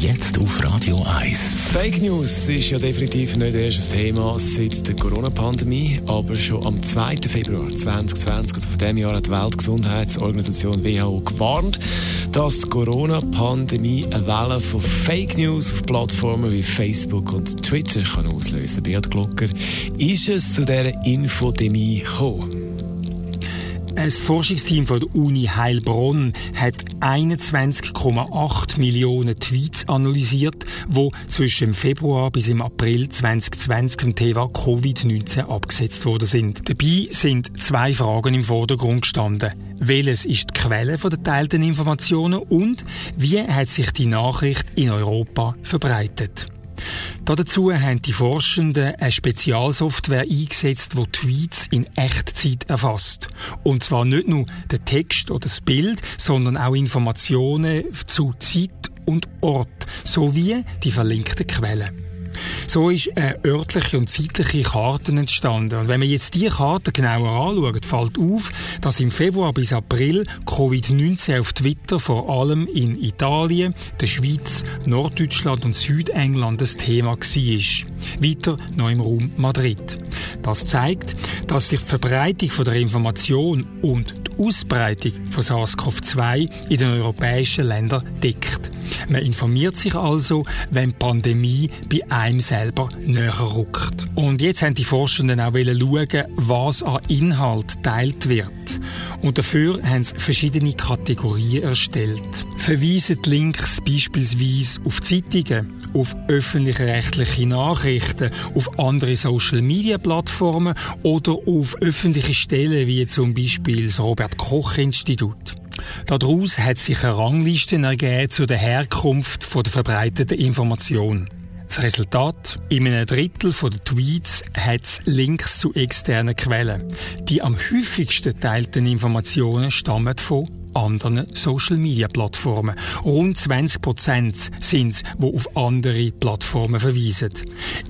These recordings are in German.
Jetzt auf Radio 1. Fake News ist ja definitiv nicht erst ein Thema seit der Corona-Pandemie, aber schon am 2. Februar 2020, also von dem Jahr, hat die Weltgesundheitsorganisation WHO gewarnt, dass die Corona-Pandemie eine Welle von Fake News auf Plattformen wie Facebook und Twitter kann auslösen. Beat Glocker, ist es zu dieser Infodemie gekommen? Ein Forschungsteam von der Uni Heilbronn hat 21,8 Millionen Tweets analysiert, wo zwischen Februar bis im April 2020 zum Thema Covid-19 abgesetzt worden sind. Dabei sind zwei Fragen im Vordergrund gestanden. Welches ist die Quelle der geteilten Informationen und wie hat sich die Nachricht in Europa verbreitet? Dazu haben die Forschenden eine Spezialsoftware eingesetzt, die Tweets in Echtzeit erfasst. Und zwar nicht nur den Text oder das Bild, sondern auch Informationen zu Zeit und Ort sowie die verlinkten Quellen. So ist eine örtliche und zeitliche Karte entstanden. Und wenn man jetzt diese Karte genauer anschaut, fällt auf, dass im Februar bis April Covid-19 auf Twitter vor allem in Italien, der Schweiz, Norddeutschland und Südengland das Thema war. Weiter noch im Raum Madrid. Das zeigt, dass sich die Verbreitung der Information und die Ausbreitung von SARS-CoV-2 in den europäischen Ländern deckt. Man informiert sich also, wenn die Pandemie bei einem selber näher rückt. Und jetzt haben die Forschenden auch schauen, was an Inhalt teilt wird. Und dafür haben sie verschiedene Kategorien erstellt. Verweisen die Links beispielsweise auf Zeitungen, auf öffentlich-rechtliche Nachrichten, auf andere Social-Media-Plattformen oder auf öffentliche Stellen wie zum Beispiel das Robert-Koch-Institut. Daraus hat sich eine Rangliste ergeben zu der Herkunft der verbreiteten Information. Das Resultat? In einem Drittel der Tweets hat es Links zu externen Quellen. Die am häufigsten teilten Informationen stammen von anderen Social-Media-Plattformen. Rund 20 Prozent sind es, die auf andere Plattformen verweisen.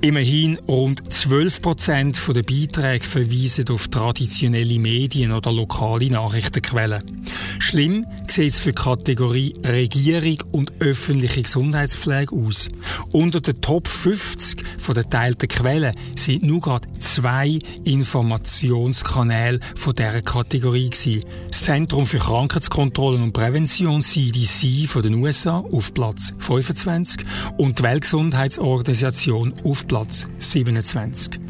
Immerhin rund 12 Prozent der Beiträge verweisen auf traditionelle Medien oder lokale Nachrichtenquellen. Schlimm sieht es für die Kategorie Regierung und öffentliche Gesundheitspflege aus. Unter den Top 50 von den teilten Quellen sind nur gerade zwei Informationskanäle von dieser Kategorie gewesen. Das Zentrum für Krankheits Gesundheitskontrolle und Prävention CDC von den USA auf Platz 25 und die Weltgesundheitsorganisation auf Platz 27.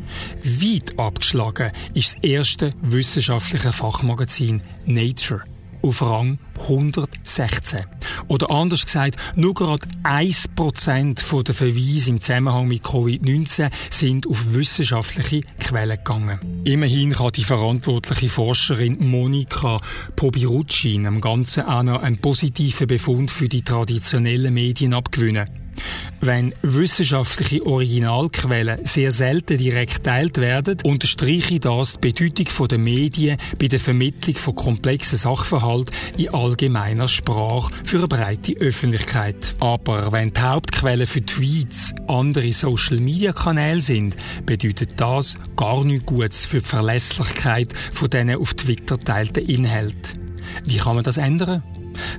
Weit abgeschlagen ist das erste wissenschaftliche Fachmagazin Nature auf Rang 116. Oder anders gesagt, nur gerade 1% der Verweise im Zusammenhang mit Covid-19 sind auf wissenschaftliche Quellen gegangen. Immerhin kann die verantwortliche Forscherin Monika Pobirucci am Ganzen auch noch einen positiven Befund für die traditionellen Medien abgewinnen. Wenn wissenschaftliche Originalquellen sehr selten direkt teilt werden, unterstreiche ich das die Bedeutung der Medien bei der Vermittlung von komplexen Sachverhalten in allgemeiner Sprache für eine breite Öffentlichkeit. Aber wenn die Hauptquellen für Tweets andere Social-Media-Kanäle sind, bedeutet das gar nichts Gutes für die Verlässlichkeit von diesen auf Twitter teilten Inhalten. Wie kann man das ändern?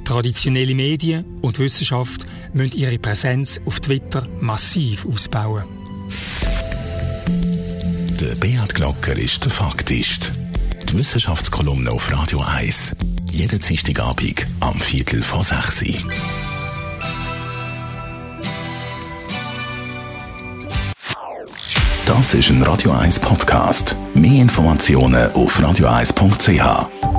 Traditionelle Medien und Wissenschaft müssen ihre Präsenz auf Twitter massiv ausbauen. Der Beat Glocker ist der Faktist. Die Wissenschaftskolumne auf Radio 1. Jeden Dienstagabend am Viertel vor 6 Uhr. Das ist ein Radio 1 Podcast. Mehr Informationen auf radio1.ch.